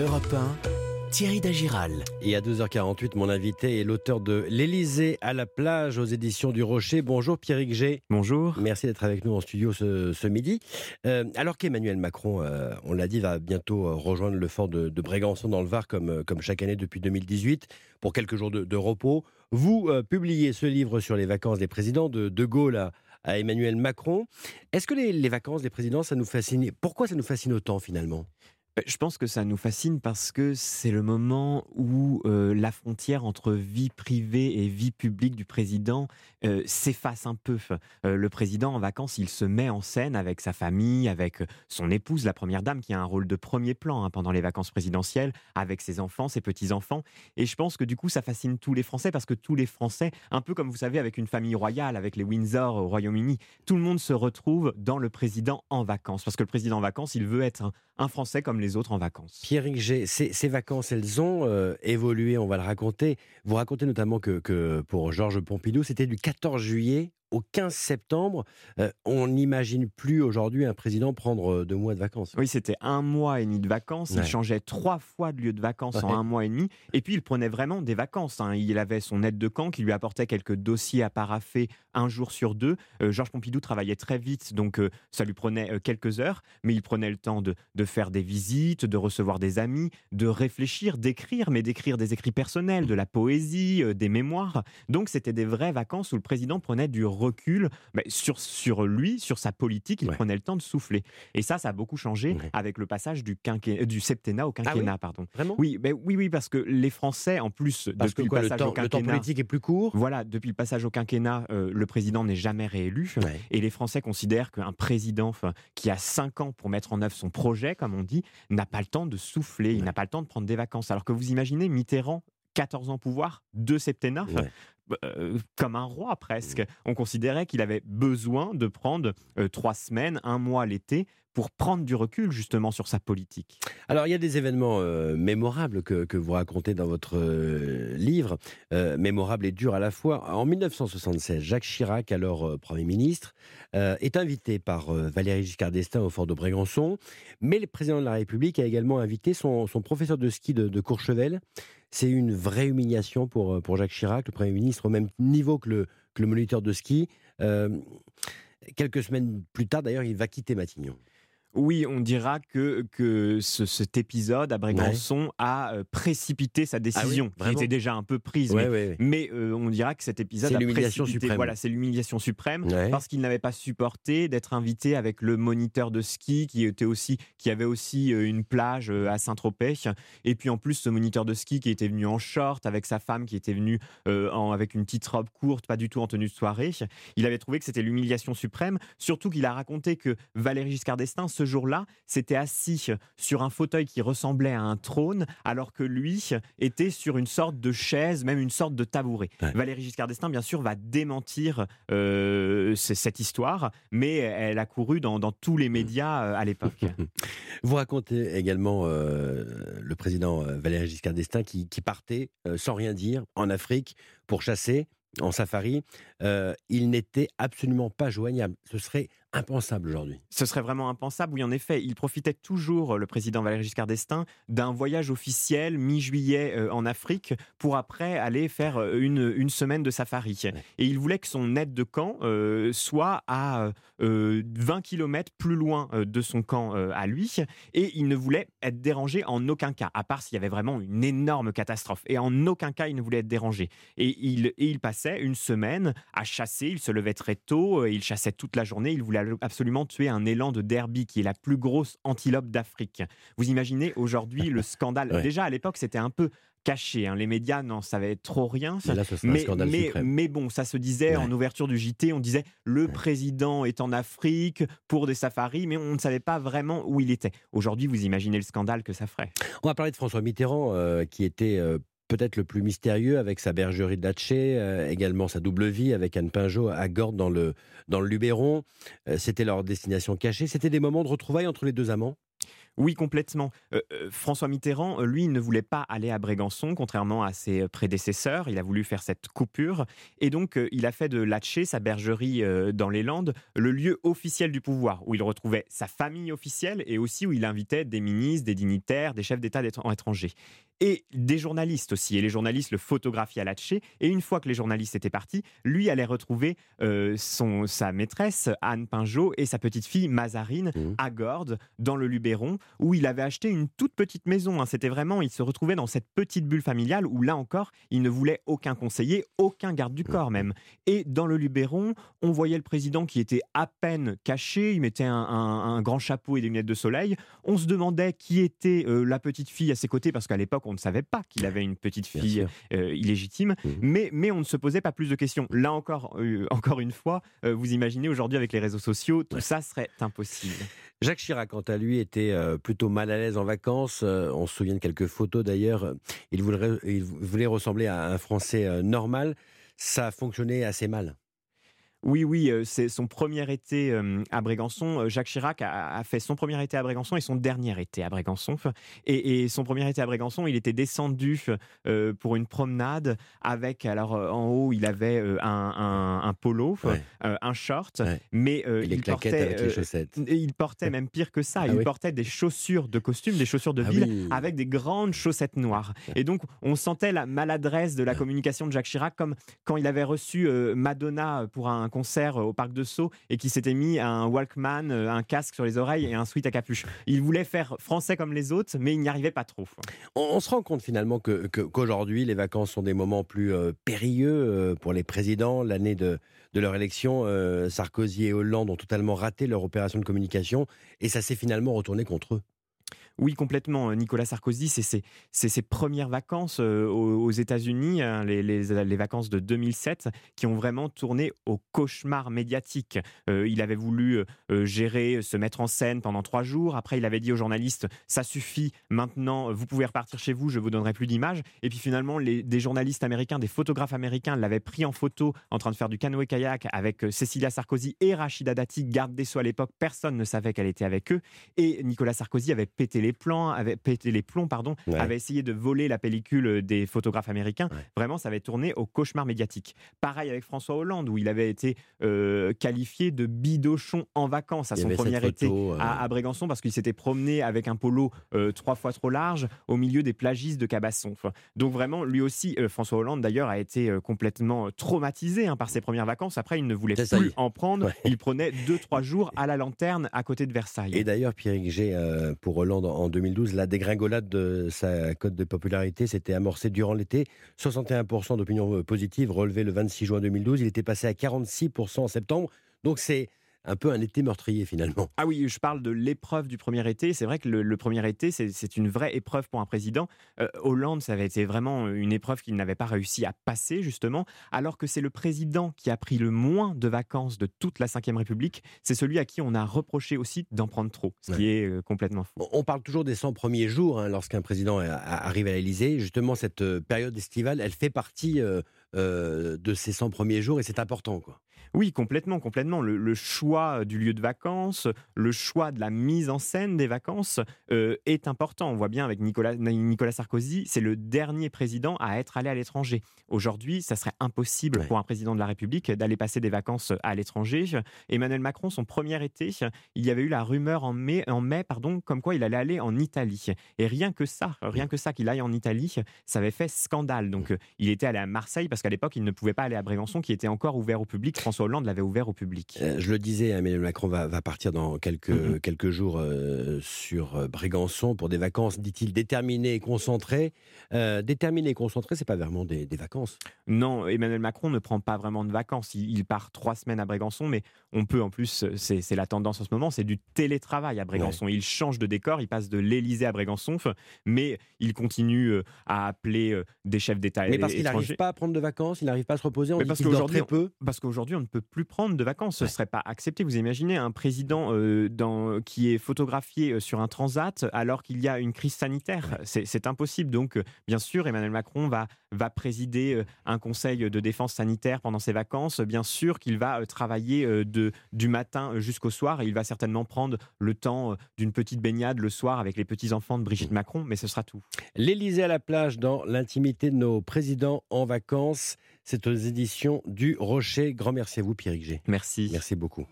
Europe 1, Thierry Dagiral. Et à 2h48, mon invité est l'auteur de L'Élysée à la plage aux éditions du Rocher. Bonjour Pierrick G. Bonjour. Merci d'être avec nous en studio ce, midi. Euh, alors qu'Emmanuel Macron, euh, on l'a dit, va bientôt euh, rejoindre le fort de, Brégançon dans le Var comme, comme chaque année depuis 2018 pour quelques jours de, repos. Vous publiez ce livre sur les vacances des présidents de De Gaulle à, Emmanuel Macron. Est-ce que les, les vacances des présidents, ça nous fascine? Pourquoi ça nous fascine autant finalement? Je pense que ça nous fascine parce que c'est le moment où euh, la frontière entre vie privée et vie publique du président euh, s'efface un peu. Euh, le président en vacances, il se met en scène avec sa famille, avec son épouse, la première dame, qui a un rôle de premier plan hein, pendant les vacances présidentielles, avec ses enfants, ses petits-enfants. Et je pense que du coup, ça fascine tous les Français parce que tous les Français, un peu comme vous savez, avec une famille royale, avec les Windsor au Royaume-Uni, tout le monde se retrouve dans le président en vacances. Parce que le président en vacances, il veut être un Français comme les autres en vacances. Pierre G, ces, vacances, elles ont euh, évolué, on va le raconter. Vous racontez notamment que, que pour Georges Pompidou, c'était du 14 juillet au 15 septembre. Euh, on n'imagine plus aujourd'hui un président prendre euh, deux mois de vacances. Oui, c'était un mois et demi de vacances. Il changeait trois fois de lieu de vacances en un mois et demi. Et puis, il prenait vraiment des vacances. Hein. Il avait son aide de camp qui lui apportait quelques dossiers à paraffer un jour sur deux. Euh, Georges Pompidou travaillait très vite, donc ça lui prenait quelques heures. Mais il prenait le temps de, de faire des visites, de recevoir des amis, de réfléchir, d'écrire, mais d'écrire des écrits personnels, de la poésie, des mémoires. Donc, c'était des vraies vacances où le président prenait du recul mais sur, sur lui, sur sa politique, il prenait le temps de souffler. Et ça, ça a beaucoup changé avec le passage du, euh, du septennat au ah quinquennat. pardon. Vraiment? Oui, oui, oui, parce que les Français, en plus, depuis le passage au quinquennat. Le temps politique est plus court? Voilà, depuis le passage au quinquennat, euh, le président n'est jamais réélu. Et les Français considèrent qu'un président qui a cinq ans pour mettre en œuvre son projet, comme on dit, n'a pas le temps de souffler, il n'a pas le temps de prendre des vacances. Alors que vous imaginez Mitterrand 14 ans au pouvoir, deux septennats. Euh, comme un roi presque. On considérait qu'il avait besoin de prendre euh, trois semaines, un mois l'été pour prendre du recul justement sur sa politique. Alors il y a des événements euh, mémorables que, vous racontez dans votre livre, mémorables et durs à la fois. En 1976, Jacques Chirac, alors Premier ministre, est invité par Valéry Giscard d'Estaing au fort de Brégançon, mais le président de la République a également invité son, professeur de ski de Courchevel, c'est une vraie humiliation pour, euh, Jacques Chirac, le Premier ministre, au même niveau que le, que le moniteur de ski. Euh, quelques semaines plus tard, d'ailleurs, il va quitter Matignon. Oui, on dira que, que cet épisode à Brégançon a euh, précipité sa ah décision, qui était déjà un peu prise. mais, euh, on dira que cet épisode a l'humiliation suprême. Voilà, c'est l'humiliation suprême parce qu'il n'avait pas supporté d'être invité avec le moniteur de ski qui était aussi, qui avait aussi euh, une plage à Saint-Tropez. Et puis en plus, ce moniteur de ski qui était venu en short avec sa femme qui était venue avec une petite robe courte, pas du tout en tenue de soirée. Il avait trouvé que c'était l'humiliation suprême, surtout qu'il a raconté que Valéry Giscard d'Estaing ce jour-là, s'était assis sur un fauteuil qui ressemblait à un trône, alors que lui était sur une sorte de chaise, même une sorte de tabouret. Valérie Giscard d'Estaing, bien sûr, va démentir euh, cette histoire, mais elle a couru dans, tous les médias euh, à l'époque. Vous racontez également euh, le président Valéry Giscard d'Estaing qui, qui partait sans rien dire en Afrique pour chasser en safari, il n'était absolument pas joignable. Ce serait impensable aujourd'hui. Ce serait vraiment impensable, oui, en effet. Il profitait toujours, le président Valéry Giscard d'Estaing, d'un voyage officiel mi-juillet euh, en Afrique pour après aller faire euh, une, une semaine de safari. Et il voulait que son aide de camp euh, soit à 20 km plus loin de son camp à lui. Et il ne voulait être dérangé en aucun cas, à part s'il y avait vraiment une énorme catastrophe. Et en aucun cas, il ne voulait être dérangé. Et il, et il passait une semaine à chasser. Il se levait très tôt, il chassait toute la journée. Il voulait absolument tuer un élan de derby qui est la plus grosse antilope d'Afrique. Vous imaginez aujourd'hui le scandale. Déjà à l'époque, c'était un peu caché. Hein. Les médias n'en savaient trop rien. Mais, mais, bon, ça se disait en ouverture du JT, on disait le président est en Afrique pour des safaris, mais on ne savait pas vraiment où il était. Aujourd'hui, vous imaginez le scandale que ça ferait. On va parler de François Mitterrand, euh, qui était euh, peut-être le plus mystérieux avec sa bergerie de euh, également sa double vie avec Anne Pinjot à Gordes dans le, Luberon. Euh, c'était leur destination cachée. C'était des moments de retrouvailles entre les deux amants? Oui, complètement. Euh, euh, François Mitterrand, lui, ne voulait pas aller à Brégançon, contrairement à ses prédécesseurs. Il a voulu faire cette coupure. Et donc, il a fait de Latché, sa bergerie dans les Landes, le lieu officiel du pouvoir, où il retrouvait sa famille officielle et aussi où il invitait des ministres, des dignitaires, des chefs d'État étrangers et des journalistes aussi. Et les journalistes le photographiaient à Latché. Et une fois que les journalistes étaient partis, lui allait retrouver euh, son, sa maîtresse, Anne Pinjot, et sa petite fille, Mazarine, mmh. à Gordes, dans le Luberon, où il avait acheté une toute petite maison. Hein. C'était vraiment, il se retrouvait dans cette petite bulle familiale où, là encore, il ne voulait aucun conseiller, aucun garde du corps même. Et dans le Luberon, on voyait le président qui était à peine caché, il mettait un, grand chapeau et des lunettes de soleil. On se demandait qui était euh, la petite fille à ses côtés, parce qu'à l'époque, on ne savait pas qu'il avait une petite fille euh, illégitime, mmh. mais, mais on ne se posait pas plus de questions. Là encore, euh, encore une fois, vous imaginez aujourd'hui avec les réseaux sociaux, tout ça serait impossible. Jacques Chirac, quant à lui, était plutôt mal à l'aise en vacances. on se souvient de quelques photos d'ailleurs. Il voulait, ressembler à un Français normal. Ça fonctionnait assez mal. Oui, oui, euh, c'est son premier été euh, à Brégançon. Euh, Jacques Chirac a, fait son premier été à Brégançon et son dernier été à Brégançon. Et, son premier été à Brégançon, il était descendu pour une promenade avec, alors en haut, il avait un, polo, un short, mais il, portait, les chaussettes. il portait même pire que ça, ah il portait des chaussures de costume, des chaussures de ah ville avec des grandes chaussettes noires. Et donc, on sentait la maladresse de la communication de Jacques Chirac comme quand il avait reçu Madonna pour un concert au Parc de Sceaux et qui s'était mis un Walkman, euh, un casque sur les oreilles et un sweat à capuche. Il voulait faire français comme les autres, mais il n'y arrivait pas trop. On, se rend compte finalement que, qu'aujourd'hui, les vacances sont des moments plus euh, périlleux euh, pour les présidents. L'année de, de leur élection, Sarkozy et Hollande ont totalement raté leur opération de communication et ça s'est finalement retourné contre eux. Oui, complètement. Nicolas Sarkozy, c'est ses, premières vacances euh, aux, États-Unis, hein, les, vacances de 2007, qui ont vraiment tourné au cauchemar médiatique. Euh, il avait voulu euh, gérer, se mettre en scène pendant trois jours. Après, il avait dit aux journalistes ça suffit, maintenant, vous pouvez repartir chez vous, je vous donnerai plus d'images. Et puis finalement, des journalistes américains, des photographes américains l'avaient pris en photo en train de faire du canoë-kayak avec Cécilia Sarkozy et Rachida Dati, garde des Sceaux à l'époque. Personne ne savait qu'elle était avec eux. Et Nicolas Sarkozy avait pété les les plans, avait pété les plombs, pardon, avait essayé de voler la pellicule des photographes américains. Vraiment, ça avait tourné au cauchemar médiatique. Pareil avec François Hollande, où il avait été euh, qualifié de bidochon en vacances à son premier été euh, à, Brégançon, parce qu'il s'était promené avec un polo euh, trois fois trop large au milieu des plagistes de Cabasson. Donc vraiment, lui aussi, François Hollande d'ailleurs, a été complètement traumatisé hein, par ses premières vacances. Après, il ne voulait plus en prendre. Il prenait deux, trois jours à la lanterne à côté de Versailles. Et d'ailleurs, Pierre G, pour Hollande, en 2012, la dégringolade de sa cote de popularité s'était amorcée durant l'été. 61% d'opinion positive relevé le 26 juin 2012. Il était passé à 46% en septembre. Donc c'est un peu un été meurtrier finalement. Ah oui, je parle de l'épreuve du premier été. C'est vrai que le, premier été, c'est une vraie épreuve pour un président. Euh, Hollande, ça avait été vraiment une épreuve qu'il n'avait pas réussi à passer justement, alors que c'est le président qui a pris le moins de vacances de toute la Ve République. C'est celui à qui on a reproché aussi d'en prendre trop, ce qui est euh, complètement fou. On parle toujours des 100 premiers jours hein, lorsqu'un président arrive à l'Élysée. Justement, cette euh, période estivale, elle fait partie de ces 100 premiers jours et c'est important. quoi. Oui, complètement, complètement. Le, choix du lieu de vacances, le choix de la mise en scène des vacances euh, est important. On voit bien avec Nicolas, Nicolas Sarkozy, c'est le dernier président à être allé à l'étranger. Aujourd'hui, ça serait impossible pour un président de la République d'aller passer des vacances à l'étranger. Emmanuel Macron, son premier été, il y avait eu la rumeur en mai, en mai pardon, comme quoi il allait aller en Italie. Et rien que ça, rien que ça qu'il aille en Italie, ça avait fait scandale. Donc, il était allé à Marseille parce qu'à l'époque, il ne pouvait pas aller à Brégançon, qui était encore ouvert au public. Hollande l'avait ouvert au public. Euh, je le disais, Emmanuel Macron va, partir dans quelques, quelques jours euh, sur euh, Brégançon pour des vacances, dit-il, déterminées et concentrées. déterminées et concentrées, c'est pas vraiment des, vacances. Non, Emmanuel Macron ne prend pas vraiment de vacances. Il, part trois semaines à Brégançon, mais on peut en plus, c'est la tendance en ce moment, c'est du télétravail à Brégançon. Il change de décor, il passe de l'Élysée à Brégançon, mais il continue à appeler des chefs d'État Mais parce qu'il n'arrive pas à prendre de vacances, il n'arrive pas à se reposer, on parce qu'aujourd'hui, Parce qu'aujourd'hui, on ne peut plus prendre de vacances. Ce ne serait pas accepté. Vous imaginez un président dans, qui est photographié sur un transat alors qu'il y a une crise sanitaire. C'est impossible. Donc, bien sûr, Emmanuel Macron va, va présider un conseil de défense sanitaire pendant ses vacances. Bien sûr qu'il va travailler de, du matin jusqu'au soir et il va certainement prendre le temps d'une petite baignade le soir avec les petits-enfants de Brigitte Macron, mais ce sera tout. L'Élysée à la plage dans l'intimité de nos présidents en vacances. C'est aux éditions du Rocher. Grand merci à vous, Pierre G. Merci. Merci beaucoup.